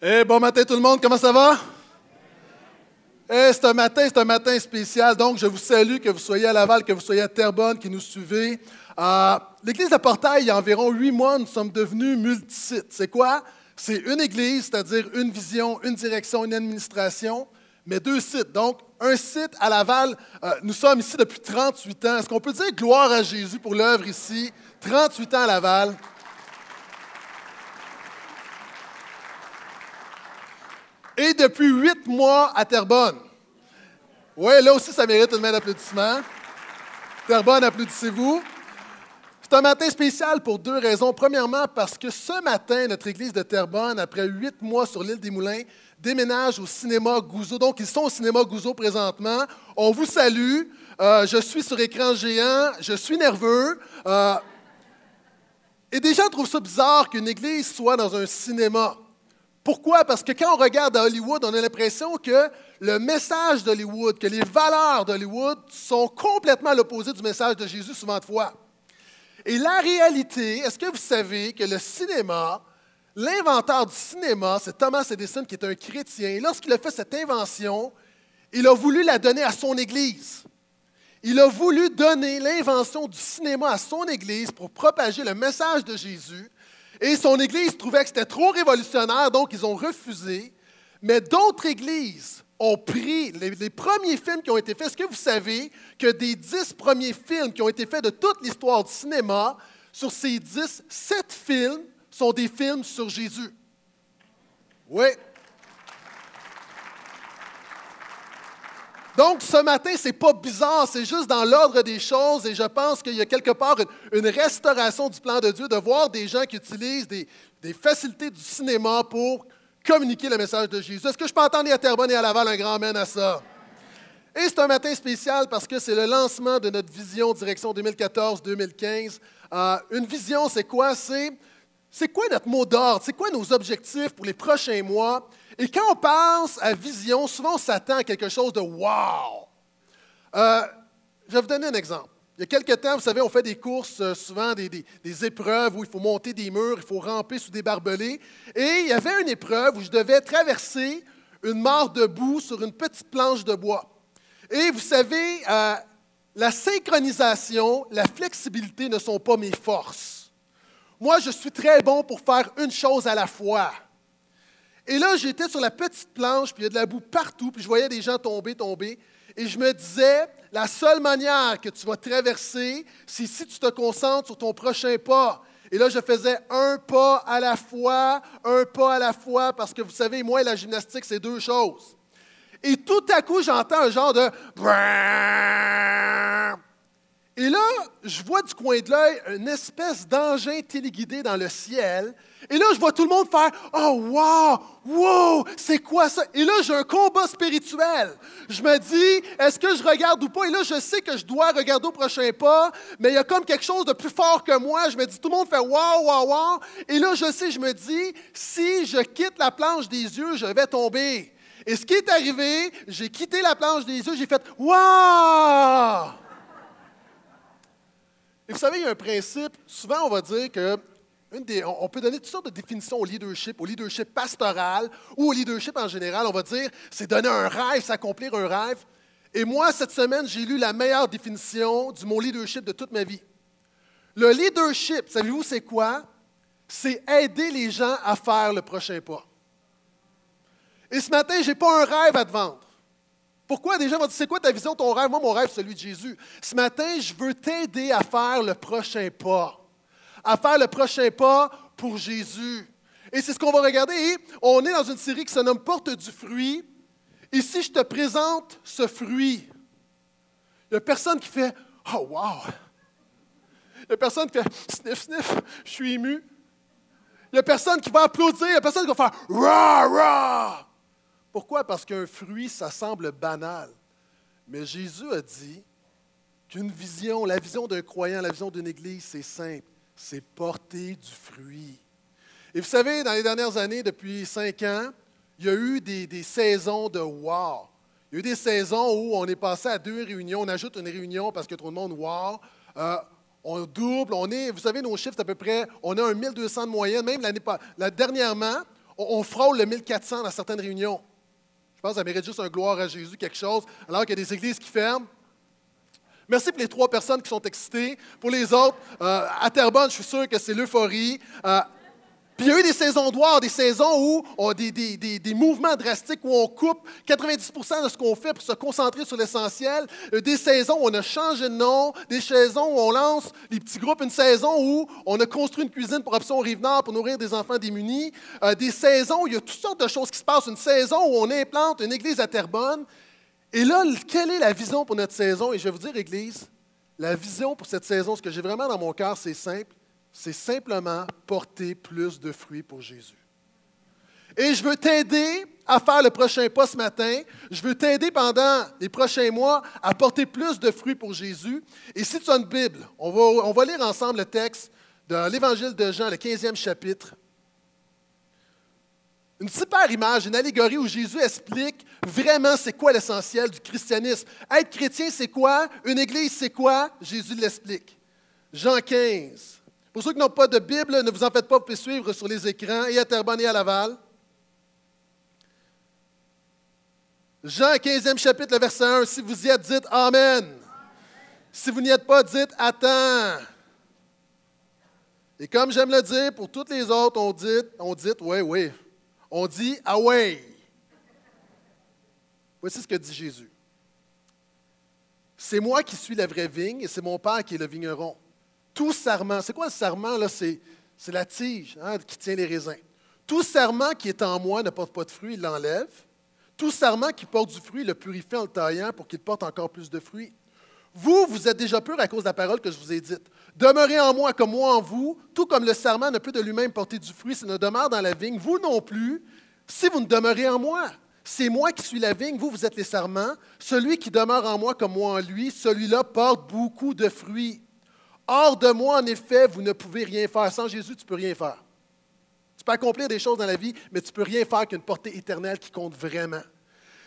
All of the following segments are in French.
Eh, bon matin tout le monde, comment ça va? C'est un matin, c'est un matin spécial, donc je vous salue, que vous soyez à Laval, que vous soyez à Terrebonne, qui nous suivez. Euh, L'église de Portail, il y a environ huit mois, nous sommes devenus multisites. C'est quoi? C'est une église, c'est-à-dire une vision, une direction, une administration, mais deux sites. Donc, un site à Laval, euh, nous sommes ici depuis 38 ans. Est-ce qu'on peut dire gloire à Jésus pour l'œuvre ici? 38 ans à Laval. Et depuis huit mois à Terrebonne. Oui, là aussi, ça mérite une main d'applaudissement. Terrebonne, applaudissez-vous. C'est un matin spécial pour deux raisons. Premièrement, parce que ce matin, notre église de Terrebonne, après huit mois sur l'île des Moulins, déménage au cinéma Gouzeau. Donc, ils sont au cinéma Gouzeau présentement. On vous salue. Euh, je suis sur écran géant. Je suis nerveux. Euh, et des gens trouvent ça bizarre qu'une église soit dans un cinéma. Pourquoi? Parce que quand on regarde à Hollywood, on a l'impression que le message d'Hollywood, que les valeurs d'Hollywood sont complètement à l'opposé du message de Jésus souvent de fois. Et la réalité, est-ce que vous savez que le cinéma, l'inventeur du cinéma, c'est Thomas Edison qui est un chrétien. Et lorsqu'il a fait cette invention, il a voulu la donner à son Église. Il a voulu donner l'invention du cinéma à son Église pour propager le message de Jésus. Et son Église trouvait que c'était trop révolutionnaire, donc ils ont refusé. Mais d'autres églises ont pris les, premiers films qui ont été faits. Est-ce que vous savez que des dix premiers films qui ont été faits de toute l'histoire du cinéma, sur ces dix, sept films sont des films sur Jésus? Oui. Donc, ce matin, ce n'est pas bizarre, c'est juste dans l'ordre des choses et je pense qu'il y a quelque part une, restauration du plan de Dieu de voir des gens qui utilisent des, facilités du cinéma pour communiquer le message de Jésus. Est-ce que je peux entendre à Terrebonne et à Laval un grand amen à ça? Et c'est un matin spécial parce que c'est le lancement de notre vision direction 2014-2015. Euh, une vision, c'est quoi? C'est, c'est quoi notre mot d'ordre? C'est quoi nos objectifs pour les prochains mois? Et quand on pense à vision, souvent on s'attend à quelque chose de wow. Euh, je vais vous donner un exemple. Il y a quelques temps, vous savez, on fait des courses, euh, souvent des, épreuves où il faut monter des murs, il faut ramper sous des barbelés. Et il y avait une épreuve où je devais traverser une mare de boue sur une petite planche de bois. Et vous savez, euh, la synchronisation, la flexibilité ne sont pas mes forces. Moi, je suis très bon pour faire une chose à la fois. Et là, j'étais sur la petite planche, puis il y a de la boue partout, puis je voyais des gens tomber, tomber. Et je me disais, la seule manière que tu vas traverser, c'est si tu te concentres sur ton prochain pas. Et là, je faisais un pas à la fois, un pas à la fois, parce que vous savez, moi et la gymnastique, c'est deux choses. Et tout à coup, j'entends un genre de... Et là, je vois du coin de l'œil une espèce d'engin téléguidé dans le ciel. Et là, je vois tout le monde faire Oh, wow, wow, c'est quoi ça? Et là, j'ai un combat spirituel. Je me dis Est-ce que je regarde ou pas? Et là, je sais que je dois regarder au prochain pas, mais il y a comme quelque chose de plus fort que moi. Je me dis Tout le monde fait Wow, wow, wow. Et là, je sais, je me dis Si je quitte la planche des yeux, je vais tomber. Et ce qui est arrivé, j'ai quitté la planche des yeux, j'ai fait Wow! Et vous savez, il y a un principe, souvent on va dire que on peut donner toutes sortes de définitions au leadership, au leadership pastoral ou au leadership en général. On va dire, c'est donner un rêve, c'est accomplir un rêve. Et moi, cette semaine, j'ai lu la meilleure définition du mot leadership de toute ma vie. Le leadership, savez-vous, c'est quoi? C'est aider les gens à faire le prochain pas. Et ce matin, je n'ai pas un rêve à te vendre. Pourquoi? Des gens vont dire, c'est quoi ta vision, ton rêve? Moi, mon rêve, c'est celui de Jésus. Ce matin, je veux t'aider à faire le prochain pas. À faire le prochain pas pour Jésus. Et c'est ce qu'on va regarder. On est dans une série qui se nomme Porte du fruit. Si je te présente ce fruit, il n'y a personne qui fait Oh, wow! Il n'y a personne qui fait sniff, sniff, je suis ému. Il n'y a personne qui va applaudir, il n'y a personne qui va faire Rah, rah! Pourquoi? Parce qu'un fruit, ça semble banal. Mais Jésus a dit qu'une vision, la vision d'un croyant, la vision d'une église, c'est simple. C'est porter du fruit. Et vous savez, dans les dernières années, depuis cinq ans, il y a eu des, saisons de wow. Il y a eu des saisons où on est passé à deux réunions, on ajoute une réunion parce a trop de monde wow. Euh, on double, on est, vous savez, nos chiffres, à peu près, on a un 1200 de moyenne, même l'année, la, dernièrement, on, frôle le 1400 dans certaines réunions. Je pense que ça mérite juste un gloire à Jésus, quelque chose, alors qu'il y a des églises qui ferment. Merci pour les trois personnes qui sont excitées. Pour les autres, euh, à Terrebonne, je suis sûr que c'est l'euphorie. Euh, puis il y a eu des saisons noires, des saisons où on a des, des, des, mouvements drastiques où on coupe 90% de ce qu'on fait pour se concentrer sur l'essentiel. Euh, des saisons où on a changé de nom, des saisons où on lance les petits groupes, une saison où on a construit une cuisine pour Option Rive-Nord pour nourrir des enfants démunis. des saisons où il y a toutes sortes de choses qui se passent. Une saison où on implante une église à Terrebonne. Et là, quelle est la vision pour notre saison? Et je vais vous dire, Église, la vision pour cette saison, ce que j'ai vraiment dans mon cœur, c'est simple. C'est simplement porter plus de fruits pour Jésus. Et je veux t'aider à faire le prochain pas ce matin. Je veux t'aider pendant les prochains mois à porter plus de fruits pour Jésus. Et si tu as une Bible, on va, lire ensemble le texte de l'Évangile de Jean, le 15e chapitre. Une super image, une allégorie où Jésus explique vraiment c'est quoi l'essentiel du christianisme. Être chrétien, c'est quoi? Une église, c'est quoi? Jésus l'explique. Jean 15. Pour ceux qui n'ont pas de Bible, ne vous en faites pas, vous pouvez suivre sur les écrans, et à Terrebonne et à Laval. Jean 15e chapitre, le verset 1. Si vous y êtes, dites Amen. Si vous n'y êtes pas, dites Attends. Et comme j'aime le dire, pour toutes les autres, on dit, on dit, oui, oui. On dit Away. Voici ce que dit Jésus. C'est moi qui suis la vraie vigne et c'est mon Père qui est le vigneron. Tout serment, c'est quoi le serment? Là? C'est, la tige hein, qui tient les raisins. Tout serment qui est en moi ne porte pas de fruit, il l'enlève. Tout serment qui porte du fruit, il le purifie en le taillant pour qu'il porte encore plus de fruits. Vous, vous êtes déjà pur à cause de la parole que je vous ai dite. Demeurez en moi comme moi en vous, tout comme le serment ne peut de lui-même porter du fruit s'il ne demeure dans la vigne, vous non plus, si vous ne demeurez en moi. C'est moi qui suis la vigne, vous, vous êtes les serments. Celui qui demeure en moi comme moi en lui, celui-là porte beaucoup de fruits. Hors de moi, en effet, vous ne pouvez rien faire. Sans Jésus, tu ne peux rien faire. Tu peux accomplir des choses dans la vie, mais tu ne peux rien faire qu'une portée éternelle qui compte vraiment.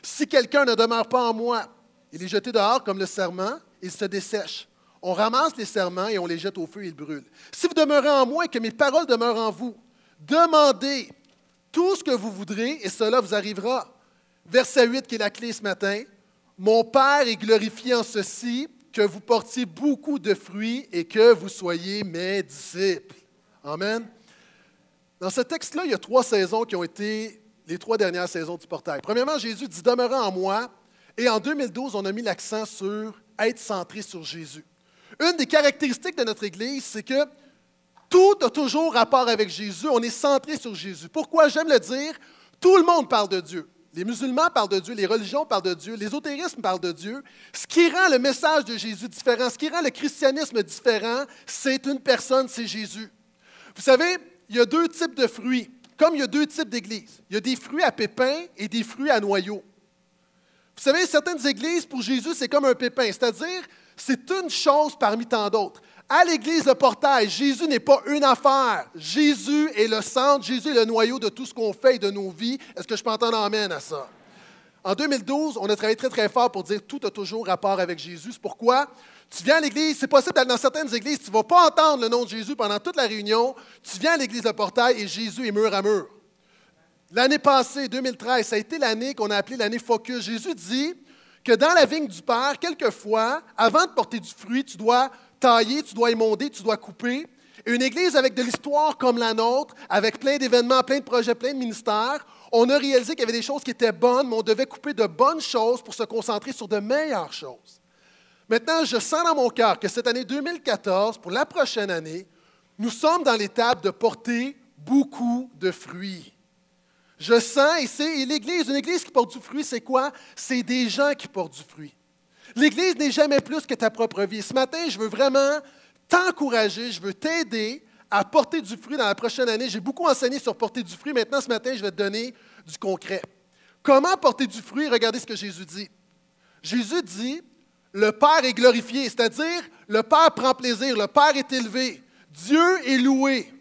Si quelqu'un ne demeure pas en moi, il est jeté dehors comme le serment, il se dessèche. On ramasse les serments et on les jette au feu et ils brûlent. Si vous demeurez en moi et que mes paroles demeurent en vous, demandez tout ce que vous voudrez et cela vous arrivera. Verset 8 qui est la clé ce matin. Mon Père est glorifié en ceci, que vous portiez beaucoup de fruits et que vous soyez mes disciples. Amen. Dans ce texte-là, il y a trois saisons qui ont été les trois dernières saisons du portail. Premièrement, Jésus dit Demeurez en moi. Et en 2012, on a mis l'accent sur être centré sur Jésus. Une des caractéristiques de notre Église, c'est que tout a toujours rapport avec Jésus. On est centré sur Jésus. Pourquoi? J'aime le dire? Tout le monde parle de Dieu. Les musulmans parlent de Dieu, les religions parlent de Dieu, l'ésotérisme parle de Dieu. Ce qui rend le message de Jésus différent, ce qui rend le christianisme différent, c'est une personne, c'est Jésus. Vous savez, il y a deux types de fruits, comme il y a deux types d'églises. Il y a des fruits à pépins et des fruits à noyaux. Vous savez, certaines églises, pour Jésus, c'est comme un pépin, c'est-à-dire, c'est une chose parmi tant d'autres. À l'Église de Portail, Jésus n'est pas une affaire. Jésus est le centre, Jésus est le noyau de tout ce qu'on fait et de nos vies. Est-ce que je peux entendre amène à ça? En 2012, on a travaillé très, très fort pour dire tout a toujours rapport avec Jésus. C'est pourquoi tu viens à l'Église, c'est possible d'aller dans certaines églises, tu ne vas pas entendre le nom de Jésus pendant toute la réunion. Tu viens à l'Église de Portail et Jésus est mur à mur. L'année passée, 2013, ça a été l'année qu'on a appelée l'année Focus. Jésus dit que dans la vigne du Père, quelquefois, avant de porter du fruit, tu dois tailler, tu dois émonder, tu dois couper. Une église avec de l'histoire comme la nôtre, avec plein d'événements, plein de projets, plein de ministères, on a réalisé qu'il y avait des choses qui étaient bonnes, mais on devait couper de bonnes choses pour se concentrer sur de meilleures choses. Maintenant, je sens dans mon cœur que cette année 2014, pour la prochaine année, nous sommes dans l'étape de porter beaucoup de fruits. Je sens, et c'est l'Église, une Église qui porte du fruit, c'est quoi? C'est des gens qui portent du fruit. L'Église n'est jamais plus que ta propre vie. Ce matin, je veux vraiment t'encourager, je veux t'aider à porter du fruit dans la prochaine année. J'ai beaucoup enseigné sur porter du fruit. Maintenant, ce matin, je vais te donner du concret. Comment porter du fruit? Regardez ce que Jésus dit. Jésus dit, le Père est glorifié, c'est-à-dire le Père prend plaisir, le Père est élevé, Dieu est loué.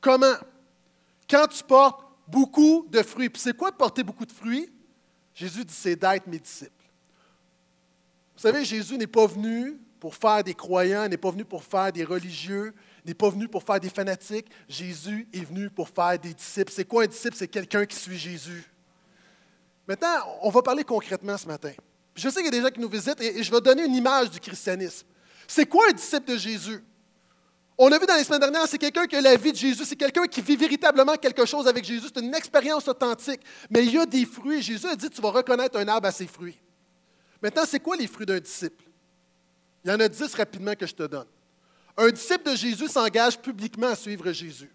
Comment? Quand tu portes beaucoup de fruits. Puis c'est quoi porter beaucoup de fruits? Jésus dit, c'est d'être mes disciples. Vous savez, Jésus n'est pas venu pour faire des croyants, n'est pas venu pour faire des religieux, n'est pas venu pour faire des fanatiques. Jésus est venu pour faire des disciples. C'est quoi un disciple? C'est quelqu'un qui suit Jésus. Maintenant, on va parler concrètement ce matin. Je sais qu'il y a des gens qui nous visitent et je vais donner une image du christianisme. C'est quoi un disciple de Jésus? On a vu dans les semaines dernières, c'est quelqu'un qui a la vie de Jésus, c'est quelqu'un qui vit véritablement quelque chose avec Jésus, c'est une expérience authentique. Mais il y a des fruits. Jésus a dit, tu vas reconnaître un arbre à ses fruits. Maintenant, c'est quoi les fruits d'un disciple? Il y en a dix rapidement que je te donne. Un disciple de Jésus s'engage publiquement à suivre Jésus.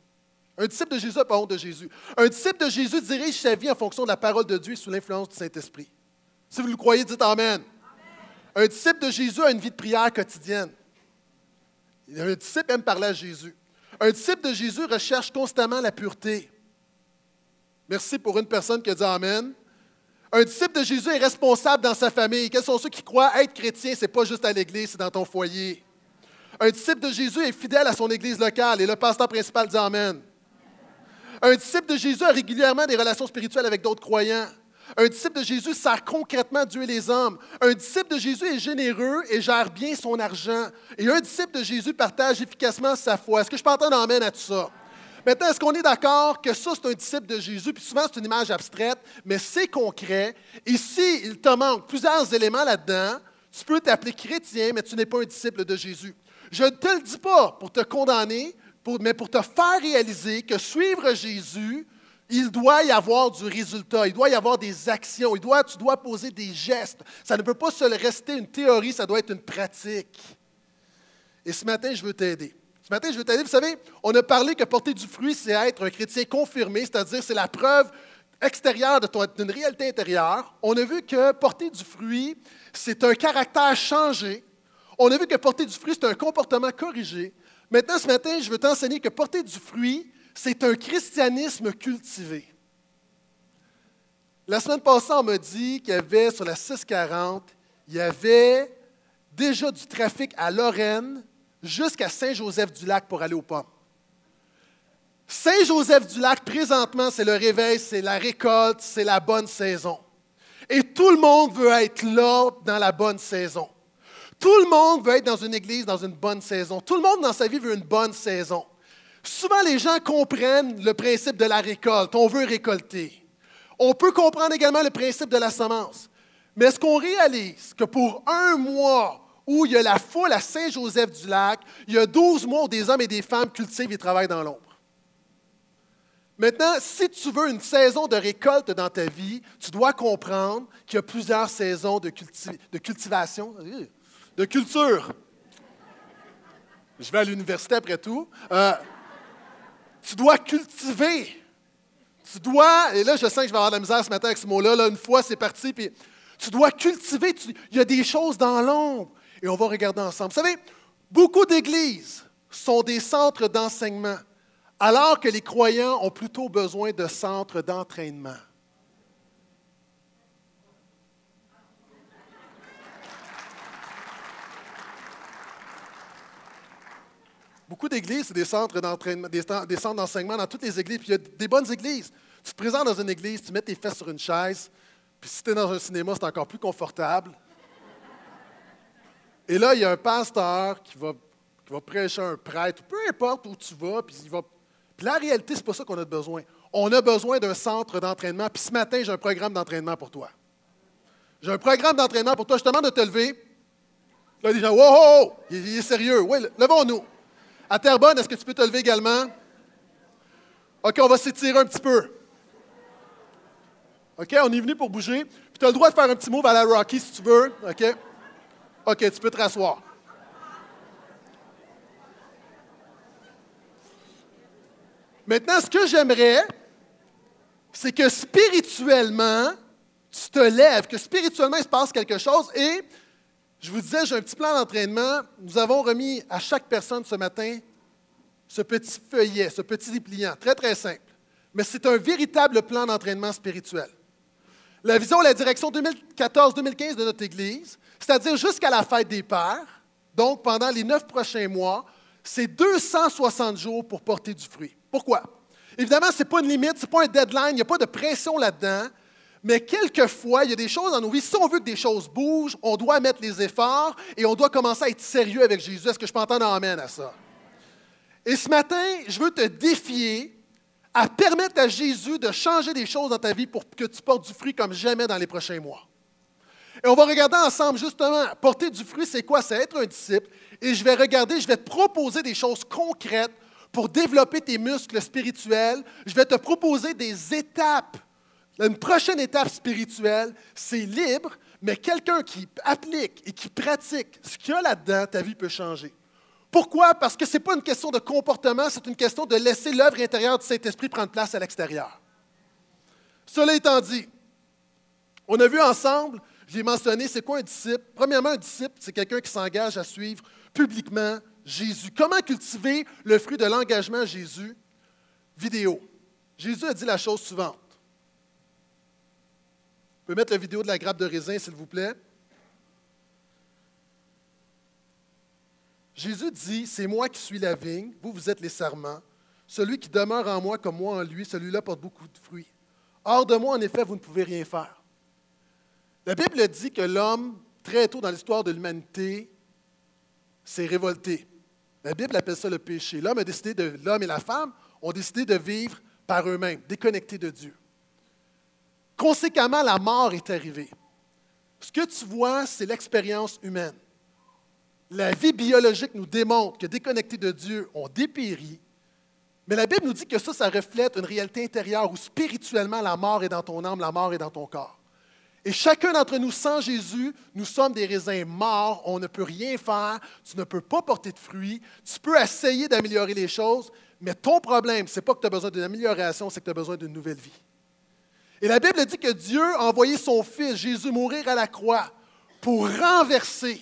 Un disciple de Jésus n'a pas honte de Jésus. Un disciple de Jésus dirige sa vie en fonction de la parole de Dieu sous l'influence du Saint-Esprit. Si vous le croyez, dites Amen. Un disciple de Jésus a une vie de prière quotidienne. Un disciple aime parler à Jésus. Un disciple de Jésus recherche constamment la pureté. Merci pour une personne qui a dit Amen. Un disciple de Jésus est responsable dans sa famille. Quels sont ceux qui croient être chrétien? Ce n'est pas juste à l'église, c'est dans ton foyer. Un disciple de Jésus est fidèle à son église locale et le pasteur principal dit Amen. Un disciple de Jésus a régulièrement des relations spirituelles avec d'autres croyants. Un disciple de Jésus sert concrètement Dieu et les hommes. Un disciple de Jésus est généreux et gère bien son argent. Et un disciple de Jésus partage efficacement sa foi. Est-ce que je peux entendre amène à tout ça? Maintenant, est-ce qu'on est, d'accord que ça, c'est un disciple de Jésus? Puis souvent, c'est une image abstraite, mais c'est concret. Et s'il te manque plusieurs éléments là-dedans, tu peux t'appeler chrétien, mais tu n'es pas un disciple de Jésus. Je ne te le dis pas pour te condamner, mais pour te faire réaliser que suivre Jésus, il doit y avoir du résultat, il doit y avoir des actions, il doit, tu dois poser des gestes. Ça ne peut pas se rester une théorie, ça doit être une pratique. Et ce matin, je veux t'aider. Ce matin, je veux t'aider. Vous savez, on a parlé que porter du fruit, c'est être un chrétien confirmé, c'est-à-dire c'est la preuve extérieure d'une réalité intérieure. On a vu que porter du fruit, c'est un caractère changé. On a vu que porter du fruit, c'est un comportement corrigé. Maintenant, ce matin, je veux t'enseigner que porter du fruit, c'est un christianisme cultivé. La semaine passée, on m'a dit qu'il y avait sur la 640, il y avait déjà du trafic à Lorraine jusqu'à Saint-Joseph-du-Lac pour aller aux pommes. Saint-Joseph-du-Lac, présentement, c'est le réveil, c'est la récolte, c'est la bonne saison. Et tout le monde veut être là dans la bonne saison. Tout le monde veut être dans une église dans une bonne saison. Tout le monde dans sa vie veut une bonne saison. Souvent, les gens comprennent le principe de la récolte. On veut récolter. On peut comprendre également le principe de la semence. Mais est-ce qu'on réalise que pour un mois où il y a la foule à Saint-Joseph-du-Lac, il y a 12 mois où des hommes et des femmes cultivent et travaillent dans l'ombre? Maintenant, si tu veux une saison de récolte dans ta vie, tu dois comprendre qu'il y a plusieurs saisons de, cultivation, euh, de culture. Je vais à l'université après tout. Euh, tu dois cultiver. Tu dois, et là je sens que je vais avoir de la misère ce matin avec ce mot-là, là, une fois c'est parti, puis tu dois cultiver, il y a des choses dans l'ombre, et on va regarder ensemble. Vous savez, beaucoup d'églises sont des centres d'enseignement, alors que les croyants ont plutôt besoin de centres d'entraînement. Beaucoup d'églises, c'est des centres d'entraînement, des, centres d'enseignement dans toutes les églises. Puis il y a des bonnes églises. Tu te présentes dans une église, tu mets tes fesses sur une chaise, puis si tu es dans un cinéma, c'est encore plus confortable. Et là, il y a un pasteur qui va, qui va prêcher un prêtre, peu importe où tu vas, puis il va. Puis la réalité, c'est pas ça qu'on a besoin. On a besoin d'un centre d'entraînement. Puis ce matin, j'ai un programme d'entraînement pour toi. J'ai un programme d'entraînement pour toi. Je te demande de te lever. Là, les gens, wow, il, il est sérieux. Oui, levons-nous. À Terrebonne, est-ce que tu peux te lever également? OK, on va s'étirer un petit peu. OK, on est venu pour bouger. Puis tu as le droit de faire un petit move à la Rocky si tu veux. OK? OK, tu peux te rasseoir. Maintenant, ce que j'aimerais, c'est que spirituellement, tu te lèves, que spirituellement, il se passe quelque chose et je vous disais, j'ai un petit plan d'entraînement. Nous avons remis à chaque personne ce matin ce petit feuillet, ce petit dépliant, très très simple. Mais c'est un véritable plan d'entraînement spirituel. La vision, la direction 2014-2015 de notre Église, c'est-à-dire jusqu'à la fête des Pères, donc pendant les neuf prochains mois, c'est 260 jours pour porter du fruit. Pourquoi? Évidemment, ce n'est pas une limite, ce n'est pas un deadline, il n'y a pas de pression là-dedans. Mais quelquefois, il y a des choses dans nos vies. Si on veut que des choses bougent, on doit mettre les efforts et on doit commencer à être sérieux avec Jésus. Est-ce que je peux entendre amène à ça? Et ce matin, je veux te défier à permettre à Jésus de changer des choses dans ta vie pour que tu portes du fruit comme jamais dans les prochains mois. Et on va regarder ensemble justement, porter du fruit, c'est quoi? C'est être un disciple. Et je vais regarder, je vais te proposer des choses concrètes pour développer tes muscles spirituels. Je vais te proposer des étapes. Une prochaine étape spirituelle, c'est libre, mais quelqu'un qui applique et qui pratique ce qu'il y a là-dedans, ta vie peut changer. Pourquoi? Parce que ce n'est pas une question de comportement, c'est une question de laisser l'œuvre intérieure du Saint-Esprit prendre place à l'extérieur. Cela étant dit, on a vu ensemble, j'ai mentionné, c'est quoi un disciple? Premièrement, un disciple, c'est quelqu'un qui s'engage à suivre publiquement Jésus. Comment cultiver le fruit de l'engagement Jésus? Vidéo. Jésus a dit la chose suivante. Vous pouvez mettre la vidéo de la grappe de raisin, s'il vous plaît. Jésus dit, c'est moi qui suis la vigne, vous, vous êtes les serments. Celui qui demeure en moi comme moi en lui, celui-là porte beaucoup de fruits. Hors de moi, en effet, vous ne pouvez rien faire. La Bible dit que l'homme, très tôt dans l'histoire de l'humanité, s'est révolté. La Bible appelle ça le péché. L'homme a de, l'homme et la femme ont décidé de vivre par eux-mêmes, déconnectés de Dieu. Conséquemment, la mort est arrivée. Ce que tu vois, c'est l'expérience humaine. La vie biologique nous démontre que déconnectés de Dieu, on dépérit. Mais la Bible nous dit que ça, ça reflète une réalité intérieure où spirituellement, la mort est dans ton âme, la mort est dans ton corps. Et chacun d'entre nous, sans Jésus, nous sommes des raisins morts, on ne peut rien faire, tu ne peux pas porter de fruits, tu peux essayer d'améliorer les choses, mais ton problème, ce n'est pas que tu as besoin d'une amélioration, c'est que tu as besoin d'une nouvelle vie. Et la Bible dit que Dieu a envoyé son Fils, Jésus, mourir à la croix pour renverser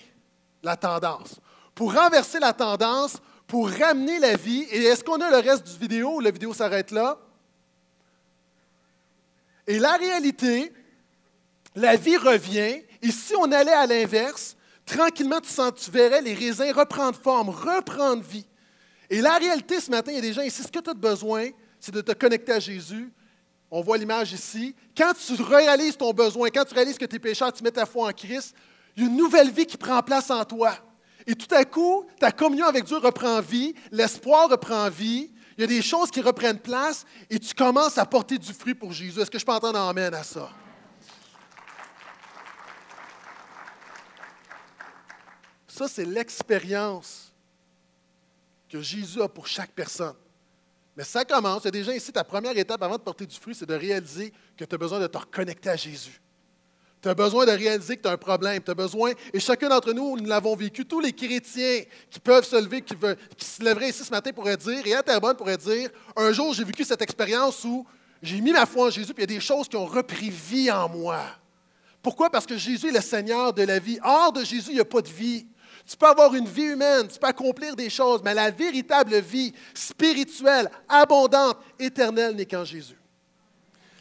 la tendance. Pour renverser la tendance, pour ramener la vie. Et est-ce qu'on a le reste du vidéo? La vidéo s'arrête là? Et la réalité, la vie revient. Et si on allait à l'inverse, tranquillement, tu, sens, tu verrais les raisins reprendre forme, reprendre vie. Et la réalité, ce matin, il y a des gens ici, ce que tu as besoin, c'est de te connecter à Jésus. On voit l'image ici. Quand tu réalises ton besoin, quand tu réalises que tes pécheurs, tu mets ta foi en Christ, il y a une nouvelle vie qui prend place en toi. Et tout à coup, ta communion avec Dieu reprend vie, l'espoir reprend vie, il y a des choses qui reprennent place et tu commences à porter du fruit pour Jésus. Est-ce que je peux entendre amène à ça? Ça, c'est l'expérience que Jésus a pour chaque personne. Mais ça commence, il y gens ici, ta première étape avant de porter du fruit, c'est de réaliser que tu as besoin de te reconnecter à Jésus. Tu as besoin de réaliser que tu as un problème. Tu as besoin, et chacun d'entre nous, nous l'avons vécu. Tous les chrétiens qui peuvent se lever, qui, qui se lèveraient ici ce matin pourraient dire, et à Terrebonne pourrait dire Un jour, j'ai vécu cette expérience où j'ai mis ma foi en Jésus, puis il y a des choses qui ont repris vie en moi. Pourquoi? Parce que Jésus est le Seigneur de la vie. Hors de Jésus, il n'y a pas de vie. Tu peux avoir une vie humaine, tu peux accomplir des choses, mais la véritable vie spirituelle, abondante, éternelle n'est qu'en Jésus.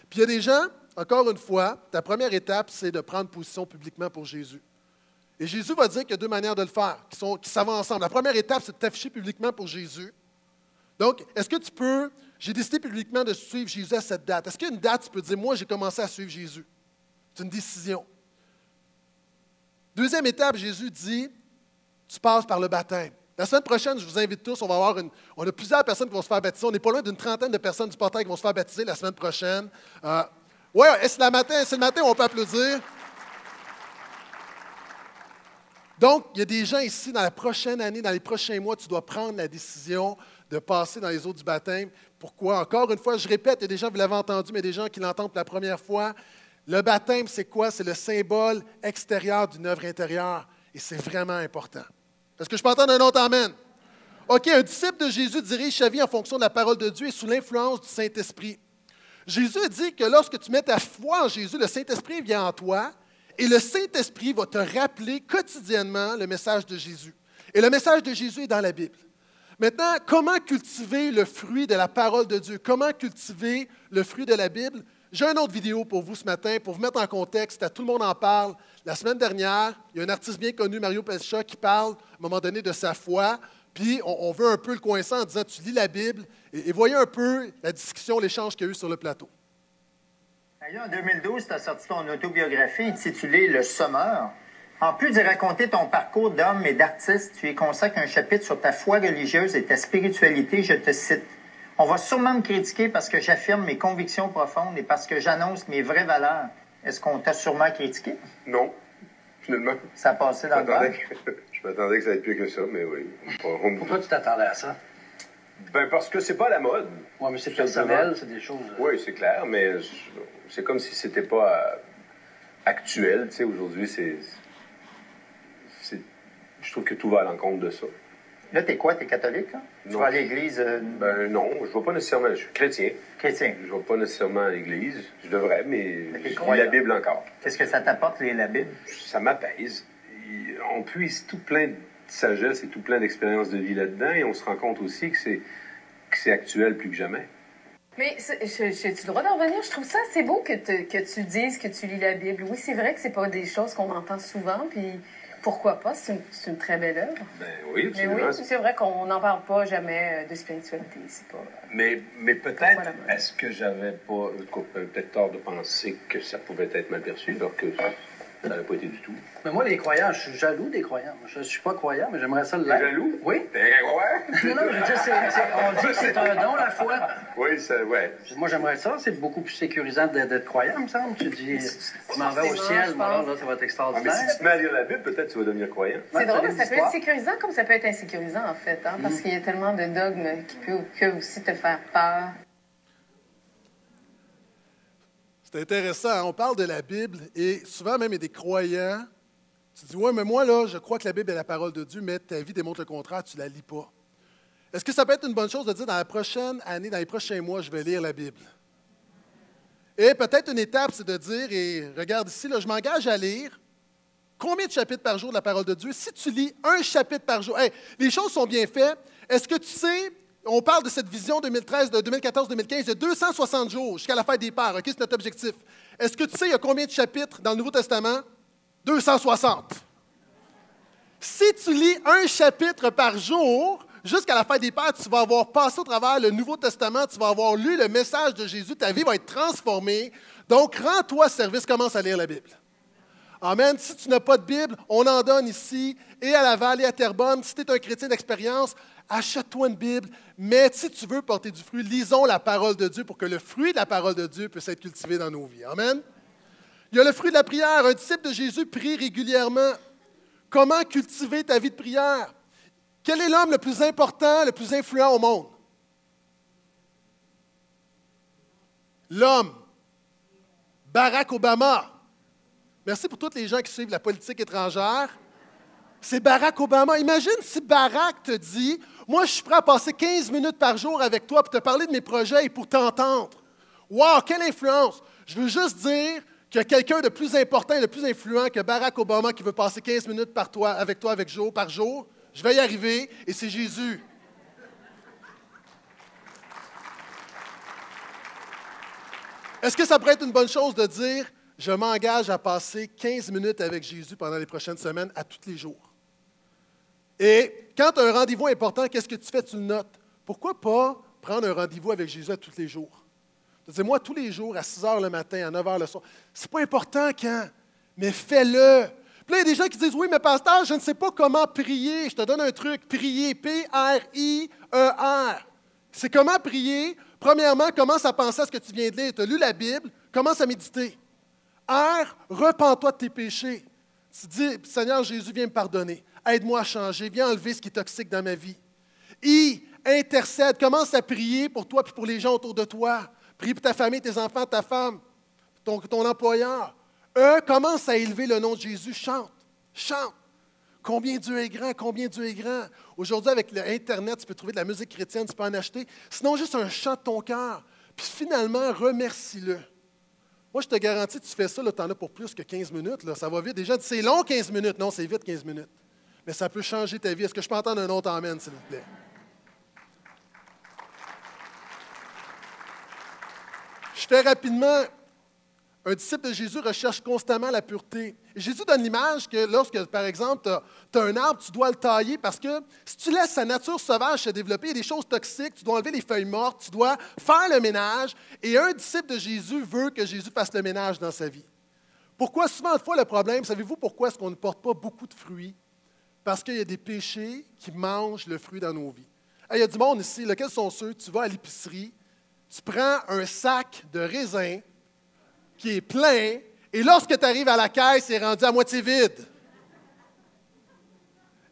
Puis il y a des gens encore une fois, ta première étape, c'est de prendre position publiquement pour Jésus. Et Jésus va dire qu'il y a deux manières de le faire, qui, sont, qui ensemble. La première étape, c'est de t'afficher publiquement pour Jésus. Donc, est-ce que tu peux, j'ai décidé publiquement de suivre Jésus à cette date. Est-ce qu'il y a une date, tu peux dire, moi, j'ai commencé à suivre Jésus? C'est une décision. Deuxième étape, Jésus dit, tu passes par le baptême. La semaine prochaine, je vous invite tous, on va avoir une, on a plusieurs personnes qui vont se faire baptiser. On n'est pas loin d'une trentaine de personnes du portail qui vont se faire baptiser la semaine prochaine. Euh, oui, c'est le matin, c'est le matin on peut applaudir. Donc, il y a des gens ici, dans la prochaine année, dans les prochains mois, tu dois prendre la décision de passer dans les eaux du baptême. Pourquoi? Encore une fois, je répète, il y a des gens, vous l'avez entendu, mais des gens qui l'entendent pour la première fois. Le baptême, c'est quoi? C'est le symbole extérieur d'une œuvre intérieure. Et c'est vraiment important. Est-ce que je peux entendre un autre Amen? OK, un disciple de Jésus dirige sa vie en fonction de la parole de Dieu et sous l'influence du Saint-Esprit. Jésus dit que lorsque tu mets ta foi en Jésus, le Saint-Esprit vient en toi et le Saint-Esprit va te rappeler quotidiennement le message de Jésus. Et le message de Jésus est dans la Bible. Maintenant, comment cultiver le fruit de la parole de Dieu? Comment cultiver le fruit de la Bible? J'ai une autre vidéo pour vous ce matin, pour vous mettre en contexte. Tout le monde en parle. La semaine dernière, il y a un artiste bien connu, Mario Pescia, qui parle à un moment donné de sa foi. Puis on, veut un peu le coincer en disant Tu lis la Bible et, voyez un peu la discussion, l'échange qu'il y a eu sur le plateau. En 2012, tu as sorti ton autobiographie intitulée Le Sommeur. En plus de raconter ton parcours d'homme et d'artiste, tu y consacres un chapitre sur ta foi religieuse et ta spiritualité. Je te cite. On va sûrement me critiquer parce que j'affirme mes convictions profondes et parce que j'annonce mes vraies valeurs. Est-ce qu'on t'a sûrement critiqué? Non, finalement. Ça a passé dans le que, je m'attendais que ça allait être pire que ça, mais oui. On- Pourquoi tu t'attendais à ça? Ben parce que c'est pas la mode. Ouais, mais c'est personnel, c'est des choses. euh, Oui, c'est clair, mais c'est comme si c'était pas euh, actuel. Tu sais, aujourd'hui, c'est, c'est- Je trouve que tout va à l'encontre de ça. Là, t'es quoi? T'es catholique? Là? Tu Non. vas à l'église euh, Ben non, je vais pas nécessairement. Je suis chrétien. chrétien. Je vais pas nécessairement à l'église. Je devrais, mais je lis la Bible encore. Qu'est-ce que ça t'apporte, lire la Bible? ça m'apaise. On puise tout plein de sagesse et tout plein d'expériences de vie là-dedans et on se rend compte aussi que c'est, que c'est actuel plus que jamais. Mais c'est- j'ai-tu le droit d'en revenir? Je trouve ça assez beau que, te- que tu dises que tu lis la Bible. Oui, c'est vrai que c'est pas des choses qu'on entend souvent, puis pourquoi pas? C'est une, c'est une très belle œuvre. Ben oui, Mais oui, c'est vrai qu'on n'en parle pas jamais euh, de spiritualité. C'est pas. Mais, mais peut-être, est-ce que j'avais pas peut-être tort de penser que ça pouvait être mal perçu, alors que ça n'avait pas été du tout. Mais moi, les croyants, je suis jaloux des croyants. Je suis pas croyant, mais j'aimerais ça l'être. jaloux? Oui. Ben, ouais. Non, non, je veux dire, on dit que c'est un don, la foi. Oui, ça, ouais. Moi, j'aimerais ça. C'est beaucoup plus sécurisant d'être d'être croyant, me semble. Tu dis, tu m'en vas au ciel, là, ça va être Ah, mais extraordinaire. si tu te mets à lire la Bible, peut-être tu vas devenir croyant. C'est Ouais, drôle, ça ça peut être sécurisant comme ça peut être insécurisant, en fait, hein, parce qu'il y a tellement de dogmes qui peuvent aussi te faire peur. C'est intéressant, hein, on parle de la Bible et souvent même il y a des croyants. Tu dis, ouais, mais moi, là, je crois que la Bible est la parole de Dieu, mais ta vie démontre le contraire, tu ne la lis pas. Est-ce que ça peut être une bonne chose de dire dans la prochaine année, dans les prochains mois, je vais lire la Bible? Et peut-être une étape, c'est de dire, et regarde ici, là, je m'engage à lire combien de chapitres par jour de la parole de Dieu? Si tu lis un chapitre par jour, hey, les choses sont bien faites. Est-ce que tu sais, on parle de cette vision 2013, de 2014-2015, de 260 jours jusqu'à la fête des pères, OK? C'est notre objectif. Est-ce que tu sais, il y a combien de chapitres dans le Nouveau Testament? 260. Si tu lis un chapitre par jour, jusqu'à la fête des pères, tu vas avoir passé au travers le Nouveau Testament, tu vas avoir lu le message de Jésus, ta vie va être transformée. Donc, rends-toi service, commence à lire la Bible. Amen. Si tu n'as pas de Bible, on en donne ici, et à Laval, et à Terrebonne. Si tu es un chrétien d'expérience, achète-toi une Bible. Mais si tu veux porter du fruit, lisons la parole de Dieu pour que le fruit de la parole de Dieu puisse être cultivé dans nos vies. Amen. Il y a le fruit de la prière. Un disciple de Jésus prie régulièrement. Comment cultiver ta vie de prière? Quel est l'homme le plus important, le plus influent au monde? L'homme. Barack Obama. Merci pour tous les gens qui suivent la politique étrangère. C'est Barack Obama. Imagine si Barack te dit Moi, je suis prêt à passer 15 minutes par jour avec toi pour te parler de mes projets et pour t'entendre. Wow, quelle influence! Je veux juste dire qu'il y a quelqu'un de plus important et de plus influent que Barack Obama qui veut passer 15 minutes par toi, avec toi avec jour, par jour. Je vais y arriver et c'est Jésus. Est-ce que ça pourrait être une bonne chose de dire je m'engage à passer 15 minutes avec Jésus pendant les prochaines semaines à tous les jours? Et quand tu as un rendez-vous important, qu'est-ce que tu fais? Tu le notes. Pourquoi pas prendre un rendez-vous avec Jésus à tous les jours? Tu dis, moi, tous les jours, à 6 heures le matin, à 9 heures le soir. C'est pas important quand, mais fais-le. Puis là, il y a des gens qui disent, oui, mais pasteur, je ne sais pas comment prier. Je te donne un truc. Prier, P-R-I-E-R. C'est comment prier? Premièrement, commence à penser à ce que tu viens de lire. Tu as lu la Bible, commence à méditer. R, repens-toi de tes péchés. Tu dis, Seigneur Jésus, viens me pardonner. Aide-moi à changer. Viens enlever ce qui est toxique dans ma vie. I, intercède. Commence à prier pour toi et pour les gens autour de toi. Prie pour ta famille, tes enfants, ta femme, ton, ton employeur. E, commence à élever le nom de Jésus. Chante. Chante. Combien Dieu est grand, combien Dieu est grand. Aujourd'hui, avec l'Internet, tu peux trouver de la musique chrétienne, tu peux en acheter. Sinon, juste un chant de ton cœur. Puis finalement, remercie-le. Moi, je te garantis, tu fais ça, tu en as pour plus que 15 minutes. Là, ça va vite. Déjà, c'est long 15 minutes. Non, c'est vite 15 minutes. Mais ça peut changer ta vie. Est-ce que je peux entendre un autre Amen, s'il vous plaît? Je fais rapidement. Un disciple de Jésus recherche constamment la pureté. Et Jésus donne l'image que lorsque, par exemple, tu as, un arbre, tu dois le tailler parce que si tu laisses sa nature sauvage se développer, il y a des choses toxiques, tu dois enlever les feuilles mortes, tu dois faire le ménage. Et un disciple de Jésus veut que Jésus fasse le ménage dans sa vie. Pourquoi souvent, le problème, savez-vous pourquoi est-ce qu'on ne porte pas beaucoup de fruits? Parce qu'il y a des péchés qui mangent le fruit dans nos vies. Il y a du monde ici, lesquels sont ceux? Tu vas à l'épicerie, tu prends un sac de raisin qui est plein, et lorsque tu arrives à la caisse, c'est rendu à moitié vide.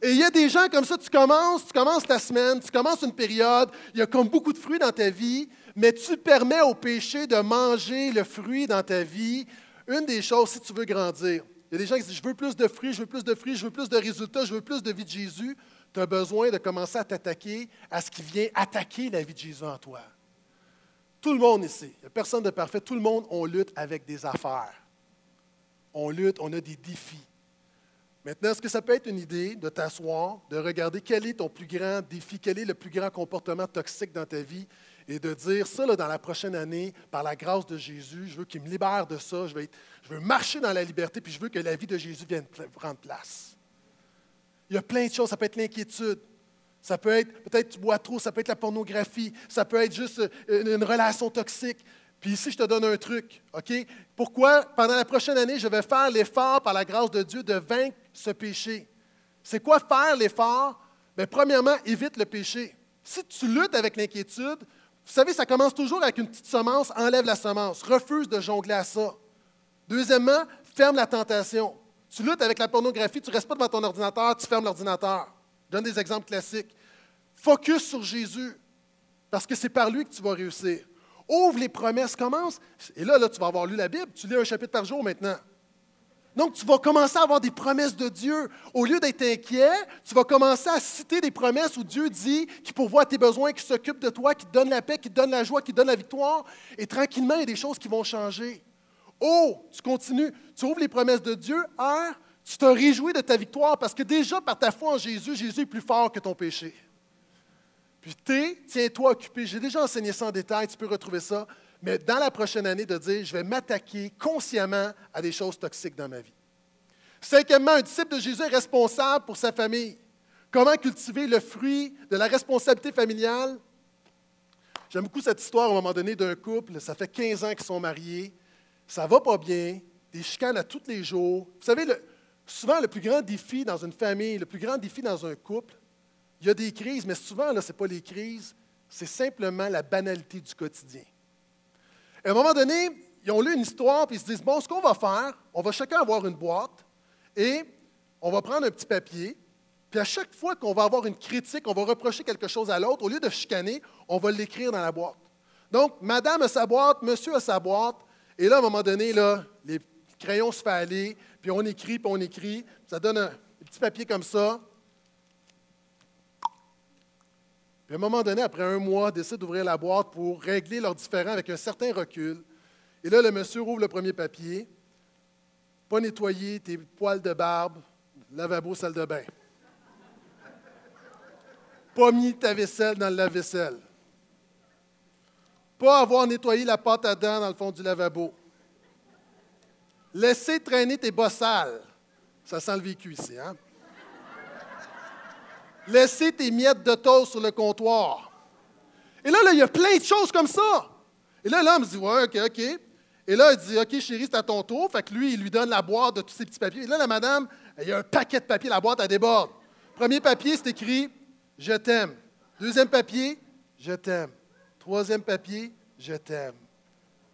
Et il y a des gens comme ça, tu commences, tu commences ta semaine, tu commences une période, il y a comme beaucoup de fruits dans ta vie, mais tu permets au péché de manger le fruit dans ta vie. Une des choses, si tu veux grandir, il y a des gens qui disent, je veux plus de fruits, je veux plus de fruits, je veux plus de résultats, je veux plus de vie de Jésus. Tu as besoin de commencer à t'attaquer à ce qui vient attaquer la vie de Jésus en toi. Tout le monde ici, il n'y a personne de parfait, tout le monde, on lutte avec des affaires. On lutte, on a des défis. Maintenant, est-ce que ça peut être une idée de t'asseoir, de regarder quel est ton plus grand défi, quel est le plus grand comportement toxique dans ta vie et de dire ça là, dans la prochaine année, par la grâce de Jésus, je veux qu'il me libère de ça, je veux, marcher dans la liberté, puis je veux que la vie de Jésus vienne prendre place. Il y a plein de choses, ça peut être l'inquiétude, ça peut être peut-être tu bois trop, ça peut être la pornographie, ça peut être juste euh, une relation toxique, puis ici, je te donne un truc, OK? Pourquoi, pendant la prochaine année, je vais faire l'effort, par la grâce de Dieu, de vaincre ce péché? C'est quoi faire l'effort? Bien, premièrement, évite le péché. Si tu luttes avec l'inquiétude, vous savez, ça commence toujours avec une petite semence, enlève la semence, refuse de jongler à ça. Deuxièmement, ferme la tentation. Tu luttes avec la pornographie, tu ne restes pas devant ton ordinateur, tu fermes l'ordinateur. Je donne des exemples classiques. Focus sur Jésus, parce que c'est par lui que tu vas réussir. Ouvre les promesses, commence. Et là, là, tu vas avoir lu la Bible, tu lis un chapitre par jour maintenant. Donc, tu vas commencer à avoir des promesses de Dieu. Au lieu d'être inquiet, tu vas commencer à citer des promesses où Dieu dit qu'il pourvoit tes besoins, qu'il s'occupe de toi, qu'il donne la paix, qu'il donne la joie, qu'il donne la victoire. Et tranquillement, il y a des choses qui vont changer. Oh, tu continues, tu ouvres les promesses de Dieu. R, tu te réjouis de ta victoire parce que déjà, par ta foi en Jésus, Jésus est plus fort que ton péché. Puis T, tiens-toi occupé. J'ai déjà enseigné ça en détail, tu peux retrouver ça. Mais dans la prochaine année, de dire, je vais m'attaquer consciemment à des choses toxiques dans ma vie. Cinquièmement, un disciple de Jésus est responsable pour sa famille. Comment cultiver le fruit de la responsabilité familiale? J'aime beaucoup cette histoire à un moment donné d'un couple. Ça fait 15 ans qu'ils sont mariés. Ça va pas bien. Des chicanes à tous les jours. Vous savez, souvent, le plus grand défi dans une famille, le plus grand défi dans un couple, il y a des crises, mais souvent, ce n'est pas les crises, c'est simplement la banalité du quotidien. À un moment donné, ils ont lu une histoire, puis ils se disent, bon, ce qu'on va faire, on va chacun avoir une boîte, et on va prendre un petit papier, puis à chaque fois qu'on va avoir une critique, on va reprocher quelque chose à l'autre, au lieu de chicaner, on va l'écrire dans la boîte. Donc, madame a sa boîte, monsieur a sa boîte, et là, à un moment donné, là, les crayons se font aller, puis on écrit, puis on écrit, ça donne un petit papier comme ça, Puis à un moment donné, après un mois, décide d'ouvrir la boîte pour régler leurs différends avec un certain recul. Et là, le monsieur ouvre le premier papier. Pas nettoyer tes poils de barbe, lavabo, salle de bain. Pas mis ta vaisselle dans le lave-vaisselle. Pas avoir nettoyé la pâte à dents dans le fond du lavabo. Laisser traîner tes bossales. Ça sent le vécu ici, hein? Laisser tes miettes de toast sur le comptoir. Et là, là, il y a plein de choses comme ça. Et là, l'homme dit, ouais, OK, OK. Et là, il dit, OK, chérie, c'est à ton tour. Fait que lui, il lui donne la boîte de tous ces petits papiers. Et là, la madame, il y a un paquet de papiers, la boîte, elle déborde. Premier papier, c'est écrit, je t'aime. Deuxième papier, je t'aime. Troisième papier, je t'aime.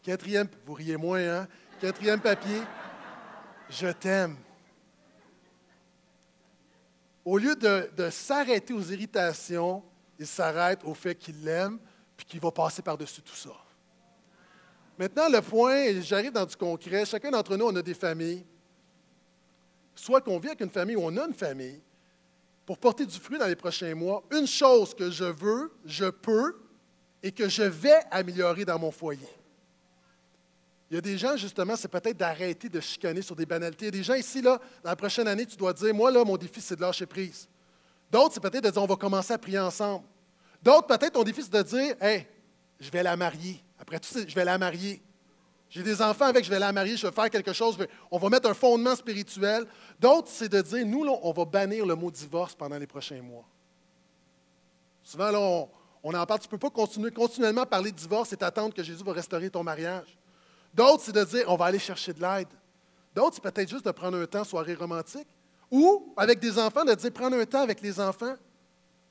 Quatrième, vous riez moins, hein? Quatrième papier, je t'aime au lieu de, s'arrêter aux irritations, il s'arrête au fait qu'il l'aime, puis qu'il va passer par-dessus tout ça. Maintenant, le point, j'arrive dans du concret, chacun d'entre nous, on a des familles. Soit qu'on vit avec une famille ou on a une famille, pour porter du fruit dans les prochains mois, une chose que je veux, je peux et que je vais améliorer dans mon foyer. Il y a des gens, justement, c'est peut-être d'arrêter de chicaner sur des banalités. Il y a des gens ici, là, dans la prochaine année, tu dois dire, moi, là, mon défi, c'est de lâcher prise. D'autres, c'est peut-être de dire, on va commencer à prier ensemble. D'autres, peut-être, ton défi, c'est de dire, hey, je vais la marier. Après tout, je vais la marier. J'ai des enfants avec, je vais la marier, je vais faire quelque chose, on va mettre un fondement spirituel. D'autres, c'est de dire, nous, là, on va bannir le mot divorce pendant les prochains mois. Souvent, là, on, on en parle, tu ne peux pas continuer continuellement à parler de divorce et t'attendre que Jésus va restaurer ton mariage. D'autres, c'est de dire, on va aller chercher de l'aide. D'autres, c'est peut-être juste de prendre un temps soirée romantique. Ou, avec des enfants, de dire prendre un temps avec les enfants.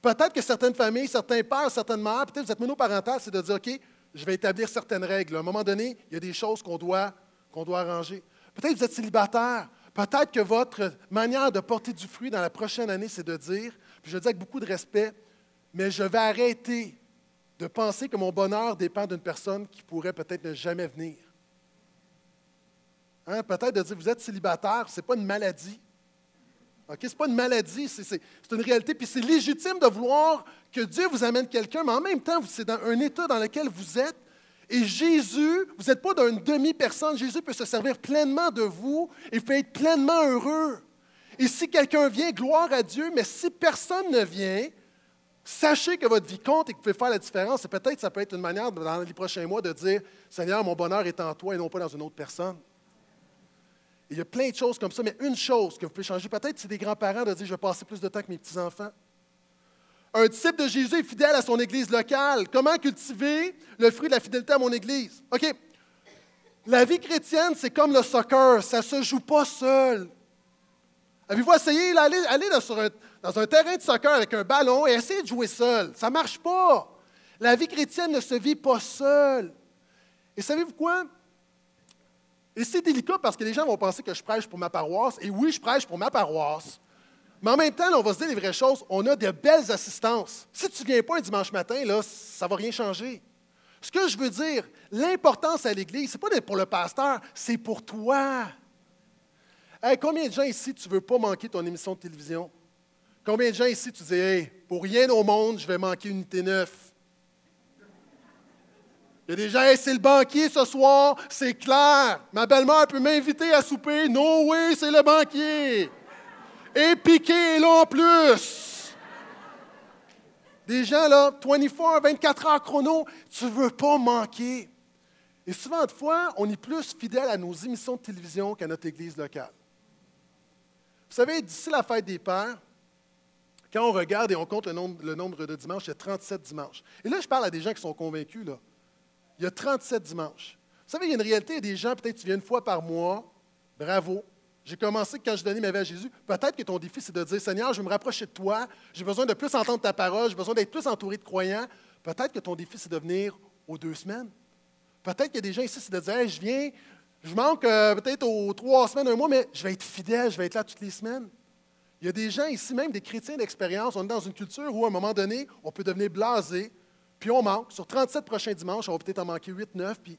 Peut-être que certaines familles, certains pères, certaines mères, peut-être vous êtes monoparental, c'est de dire, OK, je vais établir certaines règles. À un moment donné, il y a des choses qu'on doit, qu'on doit arranger. Peut-être que vous êtes célibataire. Peut-être que votre manière de porter du fruit dans la prochaine année, c'est de dire, puis je le dis avec beaucoup de respect, mais je vais arrêter de penser que mon bonheur dépend d'une personne qui pourrait peut-être ne jamais venir. Hein, peut-être de dire, vous êtes célibataire, ce n'est pas une maladie. Ce n'est pas une maladie, c'est une réalité. Puis c'est légitime de vouloir que Dieu vous amène quelqu'un, mais en même temps, c'est dans un état dans lequel vous êtes. Et Jésus, vous n'êtes pas d'une demi-personne. Jésus peut se servir pleinement de vous et peut être pleinement heureux. Et si quelqu'un vient, gloire à Dieu, mais si personne ne vient, sachez que votre vie compte et que vous pouvez faire la différence. Et peut-être ça peut être une manière, dans les prochains mois, de dire Seigneur, mon bonheur est en toi et non pas dans une autre personne. Il y a plein de choses comme ça, mais une chose que vous pouvez changer, peut-être c'est des grands-parents de dire Je vais passer plus de temps avec mes petits-enfants. Un disciple de Jésus est fidèle à son église locale. Comment cultiver le fruit de la fidélité à mon église? OK. La vie chrétienne, c'est comme le soccer, ça ne se joue pas seul. Avez-vous essayé d'aller aller dans, dans un terrain de soccer avec un ballon et essayer de jouer seul? Ça ne marche pas. La vie chrétienne ne se vit pas seule. Et savez-vous quoi? Et c'est délicat parce que les gens vont penser que je prêche pour ma paroisse. Et oui, je prêche pour ma paroisse. Mais en même temps, on va se dire les vraies choses. On a de belles assistances. Si tu ne viens pas un dimanche matin, là, ça ne va rien changer. Ce que je veux dire, l'importance à l'Église, ce n'est pas pour le pasteur, c'est pour toi. combien de gens ici, tu ne veux pas manquer ton émission de télévision? Combien de gens ici, tu dis, hey, pour rien au monde, je vais manquer Unité 9? Il y a des gens, c'est le banquier ce soir, c'est clair. Ma belle-mère peut m'inviter à souper. Non, oui, c'est le banquier. Et Piqué est là en plus. Des gens, là, 24, 24 heures chrono, tu ne veux pas manquer. Et souvent, de fois, on est plus fidèle à nos émissions de télévision qu'à notre église locale. Vous savez, d'ici la fête des pères, quand on regarde et on compte le nombre, le nombre de dimanches, a 37 dimanches. Et là, je parle à des gens qui sont convaincus, là. Il y a 37 dimanches. Vous savez, il y a une réalité, il y a des gens, peut-être tu viens une fois par mois, bravo. J'ai commencé quand je donnais ma vie à Jésus. Peut-être que ton défi, c'est de dire Seigneur, je veux me rapprocher de toi, j'ai besoin de plus entendre ta parole, j'ai besoin d'être plus entouré de croyants. Peut-être que ton défi, c'est de venir aux deux semaines. Peut-être qu'il y a des gens ici, c'est de dire Je viens, je manque euh, peut-être aux trois semaines, un mois, mais je vais être fidèle, je vais être là toutes les semaines. Il y a des gens ici, même des chrétiens d'expérience, on est dans une culture où à un moment donné, on peut devenir blasé, puis on manque. Sur 37 prochains dimanches, on va peut-être en manquer 8, 9. Puis...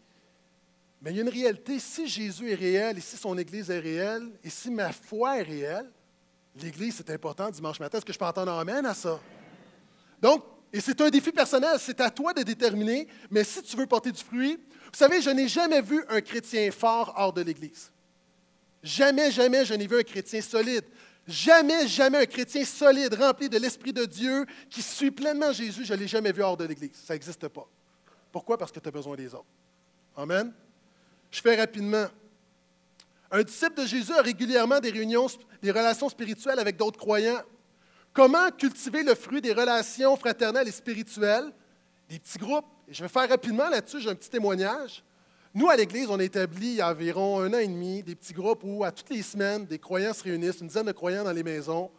Mais il y a une réalité. Si Jésus est réel et si son Église est réelle et si ma foi est réelle, l'Église, c'est important dimanche matin. Est-ce que je peux entendre amène à ça? Donc, et c'est un défi personnel. C'est à toi de déterminer. Mais si tu veux porter du fruit, vous savez, je n'ai jamais vu un chrétien fort hors de l'Église. Jamais, jamais, je n'ai vu un chrétien solide. Jamais, jamais un chrétien solide, rempli de l'Esprit de Dieu, qui suit pleinement Jésus, je ne l'ai jamais vu hors de l'Église. Ça n'existe pas. Pourquoi? Parce que tu as besoin des autres. Amen. Je fais rapidement. Un disciple de Jésus a régulièrement des réunions, des relations spirituelles avec d'autres croyants. Comment cultiver le fruit des relations fraternelles et spirituelles? Des petits groupes. Je vais faire rapidement là-dessus, j'ai un petit témoignage. Nous, à l'Église, on a établi il y a environ un an et demi des petits groupes où, à toutes les semaines, des croyants se réunissent, une dizaine de croyants dans les maisons,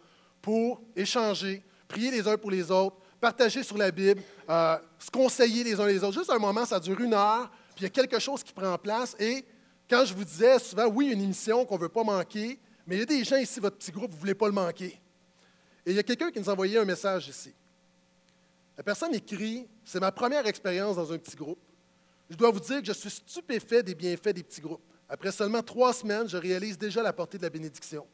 pour échanger, prier les uns pour les autres, partager sur la Bible, euh, se conseiller les uns les autres. Juste un moment, ça dure une heure, puis il y a quelque chose qui prend place. Et quand je vous disais souvent, oui, une émission qu'on ne veut pas manquer, mais il y a des gens ici, votre petit groupe, vous ne voulez pas le manquer. Et il y a quelqu'un qui nous a envoyé un message ici. La personne écrit C'est ma première expérience dans un petit groupe. Je dois vous dire que je suis stupéfait des bienfaits des petits groupes. Après seulement trois semaines, je réalise déjà la portée de la bénédiction.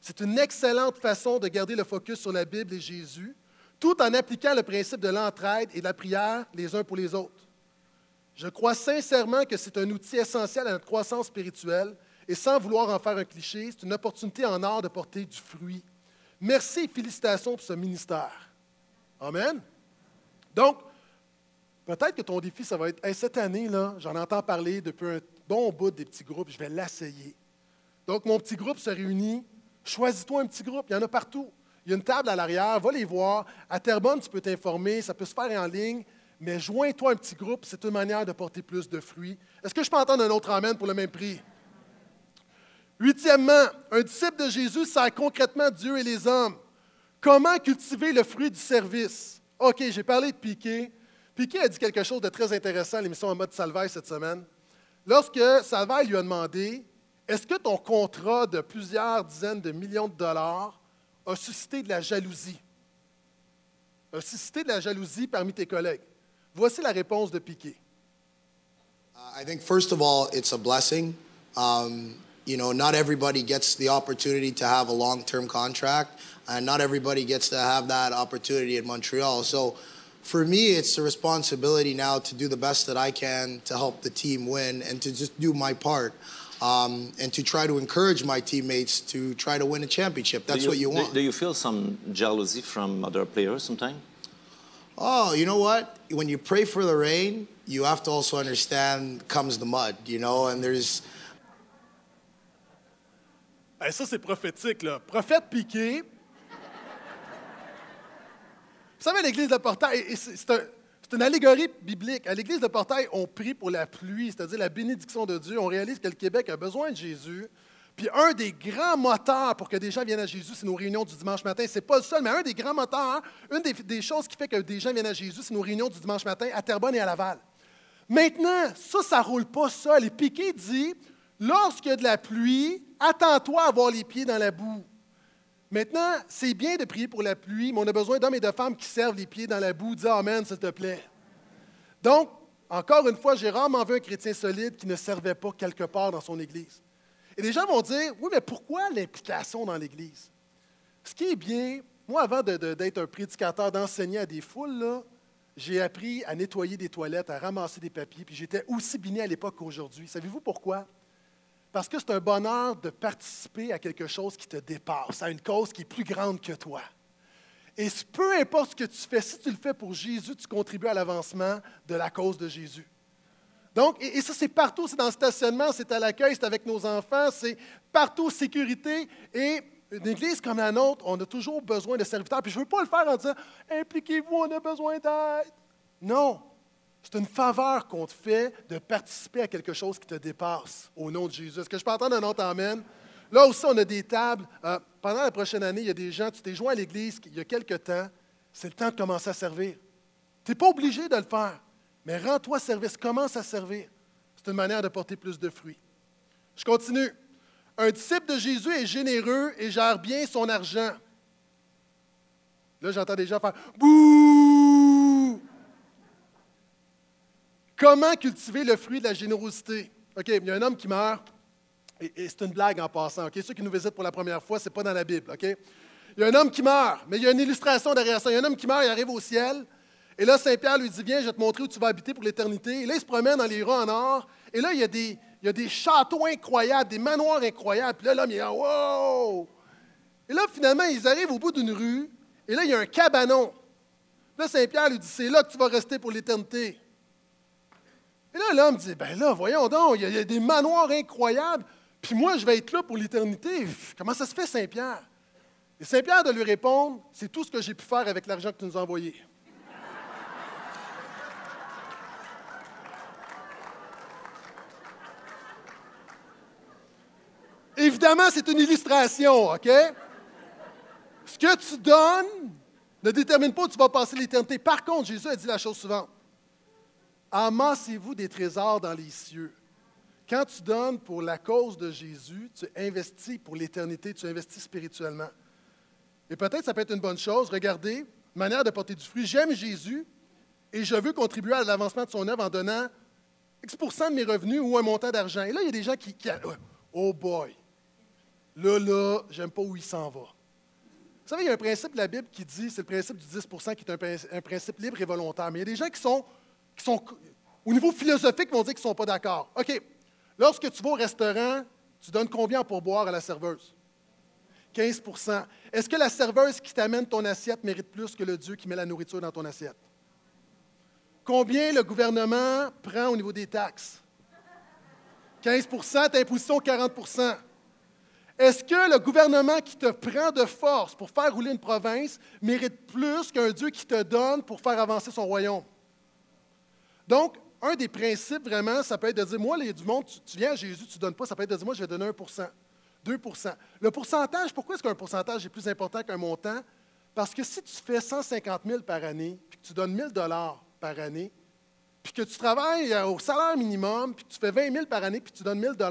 C'est une excellente façon de garder le focus sur la Bible et Jésus, tout en appliquant le principe de l'entraide et de la prière les uns pour les autres. Je crois sincèrement que c'est un outil essentiel à notre croissance spirituelle et sans vouloir en faire un cliché, c'est une opportunité en or de porter du fruit. Merci et félicitations pour ce ministère. Amen. Donc, Peut-être que ton défi, ça va être cette année, là, j'en entends parler depuis un bon bout des petits groupes, je vais l'essayer. Donc, mon petit groupe se réunit. Choisis-toi un petit groupe, il y en a partout. Il y a une table à l'arrière, va les voir. À Terrebonne, tu peux t'informer, ça peut se faire en ligne, mais joins-toi un petit groupe, c'est une manière de porter plus de fruits. Est-ce que je peux entendre un autre amène pour le même prix? Huitièmement, un disciple de Jésus sert concrètement Dieu et les hommes. Comment cultiver le fruit du service? OK, j'ai parlé de Piquet. Piquet a dit quelque chose de très intéressant à l'émission en mode Salvaille cette semaine. Lorsque Salvaille lui a demandé Est-ce que ton contrat de plusieurs dizaines de millions de dollars a suscité de la jalousie? A suscité de la jalousie parmi tes collègues? Voici la réponse de Piquet. I think first of all, it's a blessing. Um, you know, not everybody gets the opportunity to have a long-term contract, and not everybody gets to have that opportunity in Montreal. So, for me, it's a responsibility now to do the best that I can to help the team win and to just do my part. Um, and to try to encourage my teammates to try to win a championship. That's do what you do- want. Do, you feel some jealousy from other players sometimes? Oh, you know what? When you pray for the rain, you have to also understand comes the mud, you know, and there's Hey, ça, c'est prophétique, là. Prophète Piqué. Vous savez, l'Église de Portail, c'est c'est un- c'est une allégorie biblique. À l'Église de Portail, on prie pour la pluie, c'est-à-dire la bénédiction de Dieu. On réalise que le Québec a besoin de Jésus. Puis un des grands moteurs pour que des gens viennent à Jésus, c'est nos réunions du dimanche matin. C'est pas le seul, mais un des grands moteurs, une des, choses qui fait que des gens viennent à Jésus, c'est nos réunions du dimanche matin à Terrebonne et à Laval. Maintenant, ça, ça roule pas seul. Et Piquet dit, lorsqu'il y a de la pluie, attends-toi à avoir les pieds dans la boue. Maintenant, c'est bien de prier pour la pluie, mais on a besoin d'hommes et de femmes qui servent les pieds dans la boue. Dis Amen, s'il te plaît. Donc, encore une fois, j'ai rarement vu un chrétien solide qui ne servait pas quelque part dans son Église. Et les gens vont dire, oui, mais pourquoi l'implication dans l'Église? Ce qui est bien, moi, avant d'être un prédicateur, d'enseigner à des foules, j'ai appris à nettoyer des toilettes, à ramasser des papiers, puis j'étais aussi biné à l'époque qu'aujourd'hui. Savez-vous pourquoi? Parce que c'est un bonheur de participer à quelque chose qui te dépasse, à une cause qui est plus grande que toi. Et peu importe ce que tu fais, si tu le fais pour Jésus, tu contribues à l'avancement de la cause de Jésus. Donc, et, et ça, c'est partout, c'est dans le stationnement, c'est à l'accueil, c'est avec nos enfants, c'est partout, sécurité. Et une église comme la nôtre, on a toujours besoin de serviteurs. Puis je ne veux pas le faire en disant Impliquez-vous, on a besoin d'aide. Non. C'est une faveur qu'on te fait de participer à quelque chose qui te dépasse au nom de Jésus. Est-ce que je peux entendre un autre Amen? Là aussi, on a des tables. Euh, pendant la prochaine année, il y a des gens, tu t'es joint à l'Église il y a quelque temps, c'est le temps de commencer à servir. Tu n'es pas obligé de le faire, mais rends-toi service, commence à servir. C'est une manière de porter plus de fruits. Je continue. Un disciple de Jésus est généreux et gère bien son argent. Là, j'entends des gens faire Bouh! Comment cultiver le fruit de la générosité? OK, il y a un homme qui meurt, et, c'est une blague en passant. OK? Ceux qui nous visitent pour la première fois, ce n'est pas dans la Bible. OK? Il y a un homme qui meurt, mais il y a une illustration derrière ça. Il y a un homme qui meurt, il arrive au ciel, et là, Saint-Pierre lui dit Viens, je vais te montrer où tu vas habiter pour l'éternité. Et là, il se promène dans les rues en or, et là, il y a des, châteaux incroyables, des manoirs incroyables. Puis là, l'homme, il est Wow! Et là, finalement, ils arrivent au bout d'une rue, et là, il y a un cabanon. Là, Saint-Pierre lui dit C'est là que tu vas rester pour l'éternité. Et là, l'homme dit, ben là, voyons donc, il y, a, y a des manoirs incroyables, puis moi, je vais être là pour l'éternité. Comment ça se fait, Saint-Pierre? Et Saint-Pierre de lui répondre, c'est tout ce que j'ai pu faire avec l'argent que tu nous as envoyé. Évidemment, c'est une illustration, OK? Ce que tu donnes ne détermine pas où tu vas passer l'éternité. Par contre, Jésus a dit la chose suivante. Amassez-vous des trésors dans les cieux. Quand tu donnes pour la cause de Jésus, tu investis pour l'éternité, tu investis spirituellement. Et peut-être ça peut être une bonne chose. Regardez, manière de porter du fruit. J'aime Jésus et je veux contribuer à l'avancement de son œuvre en donnant X de mes revenus ou un montant d'argent. Et là, il y a des gens qui, qui oh boy, là, là, j'aime pas où il s'en va. Vous savez, il y a un principe de la Bible qui dit, c'est le principe du 10% qui est un, prin- un principe libre et volontaire. Mais il y a des gens qui sont, au niveau philosophique, vont dire qu'ils ne sont pas d'accord. OK, lorsque tu vas au restaurant, tu donnes combien pour boire à la serveuse? 15% Est-ce que la serveuse qui t'amène ton assiette mérite plus que le Dieu qui met la nourriture dans ton assiette? Combien le gouvernement prend au niveau des taxes? 15% t'imposition 40% est-ce que le gouvernement qui te prend de force pour faire rouler une province mérite plus qu'un Dieu qui te donne pour faire avancer son royaume? Donc, un des principes vraiment, ça peut être de dire, moi, a du monde, tu, viens à Jésus, tu ne donnes pas, ça peut être de dire, moi, je vais donner 1% 2% Le pourcentage, pourquoi est-ce qu'un pourcentage est plus important qu'un montant? Parce que si tu fais 150 000 par année, puis que tu donnes 1 000 par année, puis que tu travailles euh, au salaire minimum, puis que tu fais 20 000 par année, puis tu donnes 1 000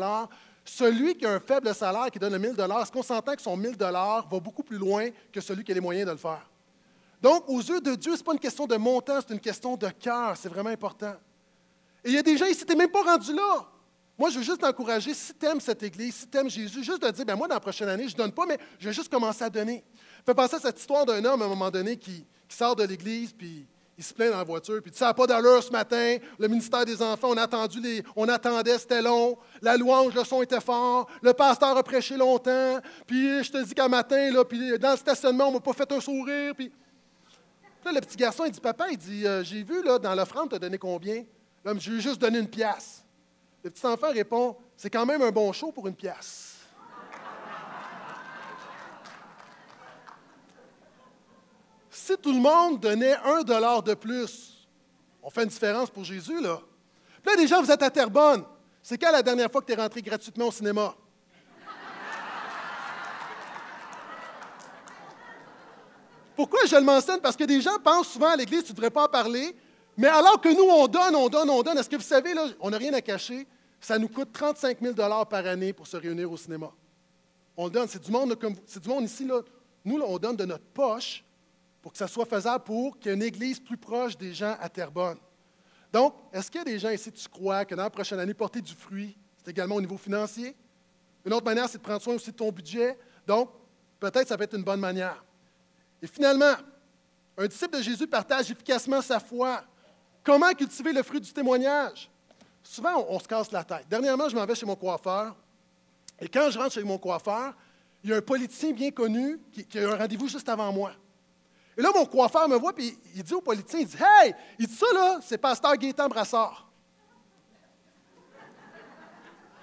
celui qui a un faible salaire, qui donne le 1 000 est-ce qu'on s'entend que son 1 000 va beaucoup plus loin que celui qui a les moyens de le faire? Donc, aux yeux de Dieu, ce n'est pas une question de montant, c'est une question de cœur. C'est vraiment important. Et il y a des gens ici, tu n'es même pas rendu là. Moi, je veux juste t'encourager, si tu aimes cette Église, si tu aimes Jésus, juste de dire, ben moi, dans la prochaine année, je ne donne pas, mais je vais juste commencer à donner. Fais penser à cette histoire d'un homme, à un moment donné, qui, sort de l'Église, puis il se plaint dans la voiture, puis il dit, ça n'a pas d'allure ce matin, le ministère des Enfants, on, attendu les, on attendait, c'était long, la louange, le son était fort, le pasteur a prêché longtemps, puis je te dis qu'un matin, là, puis dans le stationnement, on ne m'a pas fait un sourire, puis... Là, le petit garçon, il dit, papa, il dit, euh, j'ai vu, là, dans l'offrande, tu as donné combien? L'homme, je lui ai juste donné une pièce. Le petit enfant répond C'est quand même un bon show pour une pièce. si tout le monde donnait un dollar de plus, on fait une différence pour Jésus, là. Puis là, gens, vous êtes à Terrebonne. C'est quand la dernière fois que tu es rentré gratuitement au cinéma? Pourquoi je le mentionne? Parce que des gens pensent souvent à l'Église, tu ne devrais pas en parler. Mais alors que nous, on donne, on donne, on donne, est-ce que vous savez, là, on n'a rien à cacher, ça nous coûte 35 000 par année pour se réunir au cinéma. On donne, c'est du monde, c'est du monde ici, là. nous, on donne de notre poche pour que ça soit faisable pour qu'il y ait une église plus proche des gens à Terrebonne. Donc, est-ce qu'il y a des gens ici, tu crois que dans la prochaine année, porter du fruit, c'est également au niveau financier? Une autre manière, c'est de prendre soin aussi de ton budget. Donc, peut-être ça peut être une bonne manière. Et finalement, un disciple de Jésus partage efficacement sa foi Comment cultiver le fruit du témoignage? Souvent, on, se casse la tête. Dernièrement, je m'en vais chez mon coiffeur. Et quand je rentre chez mon coiffeur, il y a un politicien bien connu qui, a un rendez-vous juste avant moi. Et là, mon coiffeur me voit, puis il dit au politicien, il dit, « Hey! » Il dit ça, là, c'est pasteur Gaétan Brassard.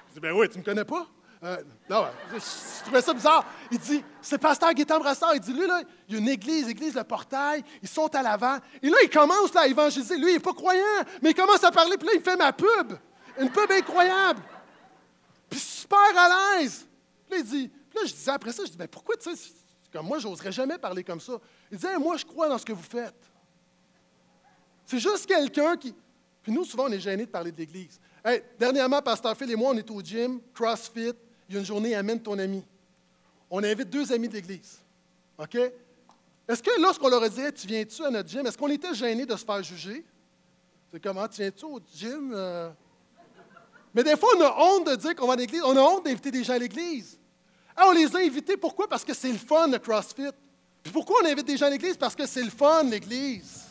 Je dis, « Ben oui, tu ne me connais pas? » Euh, non, je, trouvais ça bizarre. Il dit, c'est pasteur Gaétan Brassard. Il dit, lui, là, il y a une église, l'église Le Portail. Ils sont à l'avant. Et là, il commence à évangéliser. Lui, il n'est pas croyant, mais il commence à parler. Puis là, il fait ma pub. Une pub incroyable. Puis super à l'aise. Puis là, il dit, puis là, je disais après ça, je dis, mais pourquoi, tu sais, comme moi, je n'oserais jamais parler comme ça. Il disait, moi, je crois dans ce que vous faites. C'est juste quelqu'un qui. Puis nous, souvent, on est gênés de parler de l'Église. Dernièrement, Pasteur Phil et moi, on est au gym, CrossFit il y a une journée, amène ton ami. On invite deux amis de l'Église. OK? Est-ce que lorsqu'on leur a dit, tu viens-tu à notre gym, est-ce qu'on était gêné de se faire juger? C'est comment, ah, tu viens-tu au gym? Euh? Mais des fois, on a honte de dire qu'on va à l'Église. On a honte d'inviter des gens à l'Église. Ah, on les a invités, pourquoi? Parce que c'est le fun, le CrossFit. Puis pourquoi on invite des gens à l'Église? Parce que c'est le fun, l'Église.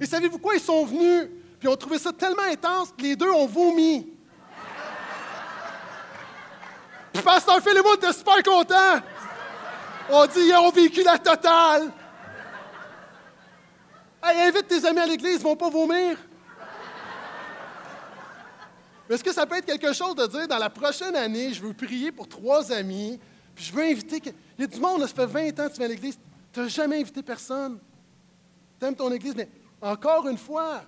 Et savez-vous quoi? Ils sont venus, puis ont trouvé ça tellement intense que les deux ont vomi. Pasteur Phil et super contents. On dit, ils ont vécu la totale. Hey, invite tes amis à l'église, ils vont pas vomir. Est-ce que ça peut être quelque chose de dire, dans la prochaine année, je veux prier pour trois amis, puis je veux inviter. Il y a du monde, ça fait 20 ans que tu viens à l'église, tu n'as jamais invité personne. Tu aimes ton église, mais encore une fois,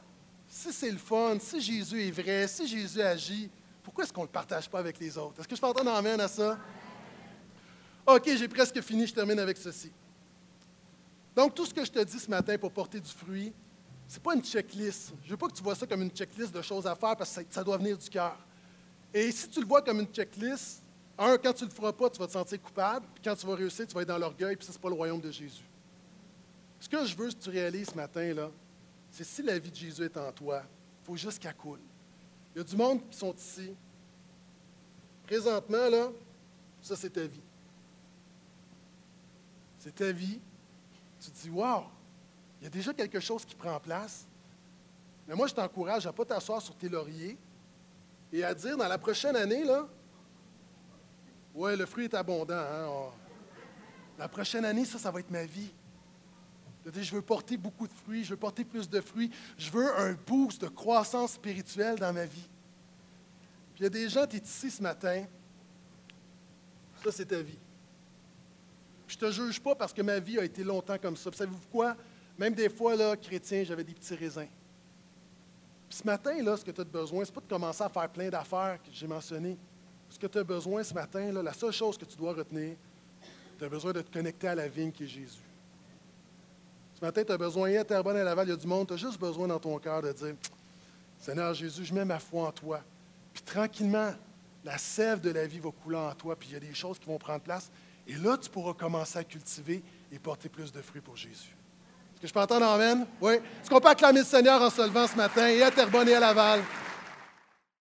si c'est le fun, si Jésus est vrai, si Jésus agit, pourquoi est-ce qu'on ne le partage pas avec les autres? Est-ce que je peux entendre amène à ça? OK, j'ai presque fini, je termine avec ceci. Donc, tout ce que je te dis ce matin pour porter du fruit, ce n'est pas une checklist. Je ne veux pas que tu vois ça comme une checklist de choses à faire parce que ça, doit venir du cœur. Et si tu le vois comme une checklist, un, quand tu ne le feras pas, tu vas te sentir coupable. Puis quand tu vas réussir, tu vas être dans l'orgueil, puis ce n'est pas le royaume de Jésus. Ce que je veux que tu réalises ce matin, là, c'est si la vie de Jésus est en toi, il faut juste qu'elle coule. Il y a du monde qui sont ici. Présentement, là, ça, c'est ta vie. C'est ta vie. Tu te dis, wow, il y a déjà quelque chose qui prend place. Mais moi, je t'encourage à ne pas t'asseoir sur tes lauriers et à dire dans la prochaine année, ouais, le fruit est abondant. Hein, la prochaine année, ça, ça va être ma vie. Je veux porter beaucoup de fruits, je veux porter plus de fruits, je veux un boost de croissance spirituelle dans ma vie. Il y a des gens, tu es ici ce matin, ça c'est ta vie. je ne te juge pas parce que ma vie a été longtemps comme ça. savez-vous quoi? Même des fois, là, chrétien, j'avais des petits raisins. Puis ce matin, là, ce que tu as besoin, ce n'est pas de commencer à faire plein d'affaires que j'ai mentionnées. ce que tu as besoin ce matin, là, la seule chose que tu dois retenir, tu as besoin de te connecter à la vigne qui est Jésus. Ce matin, tu as besoin, à Terrebonne à Laval, il y a du monde, tu as juste besoin dans ton cœur de dire Seigneur Jésus, je mets ma foi en toi. Puis tranquillement, la sève de la vie va couler en toi, puis il y a des choses qui vont prendre place. Et là, tu pourras commencer à cultiver et porter plus de fruits pour Jésus. Est-ce que je peux entendre Amen? Oui. Est-ce qu'on peut acclamer le Seigneur en se levant ce matin? Et à Terrebonne et à Laval?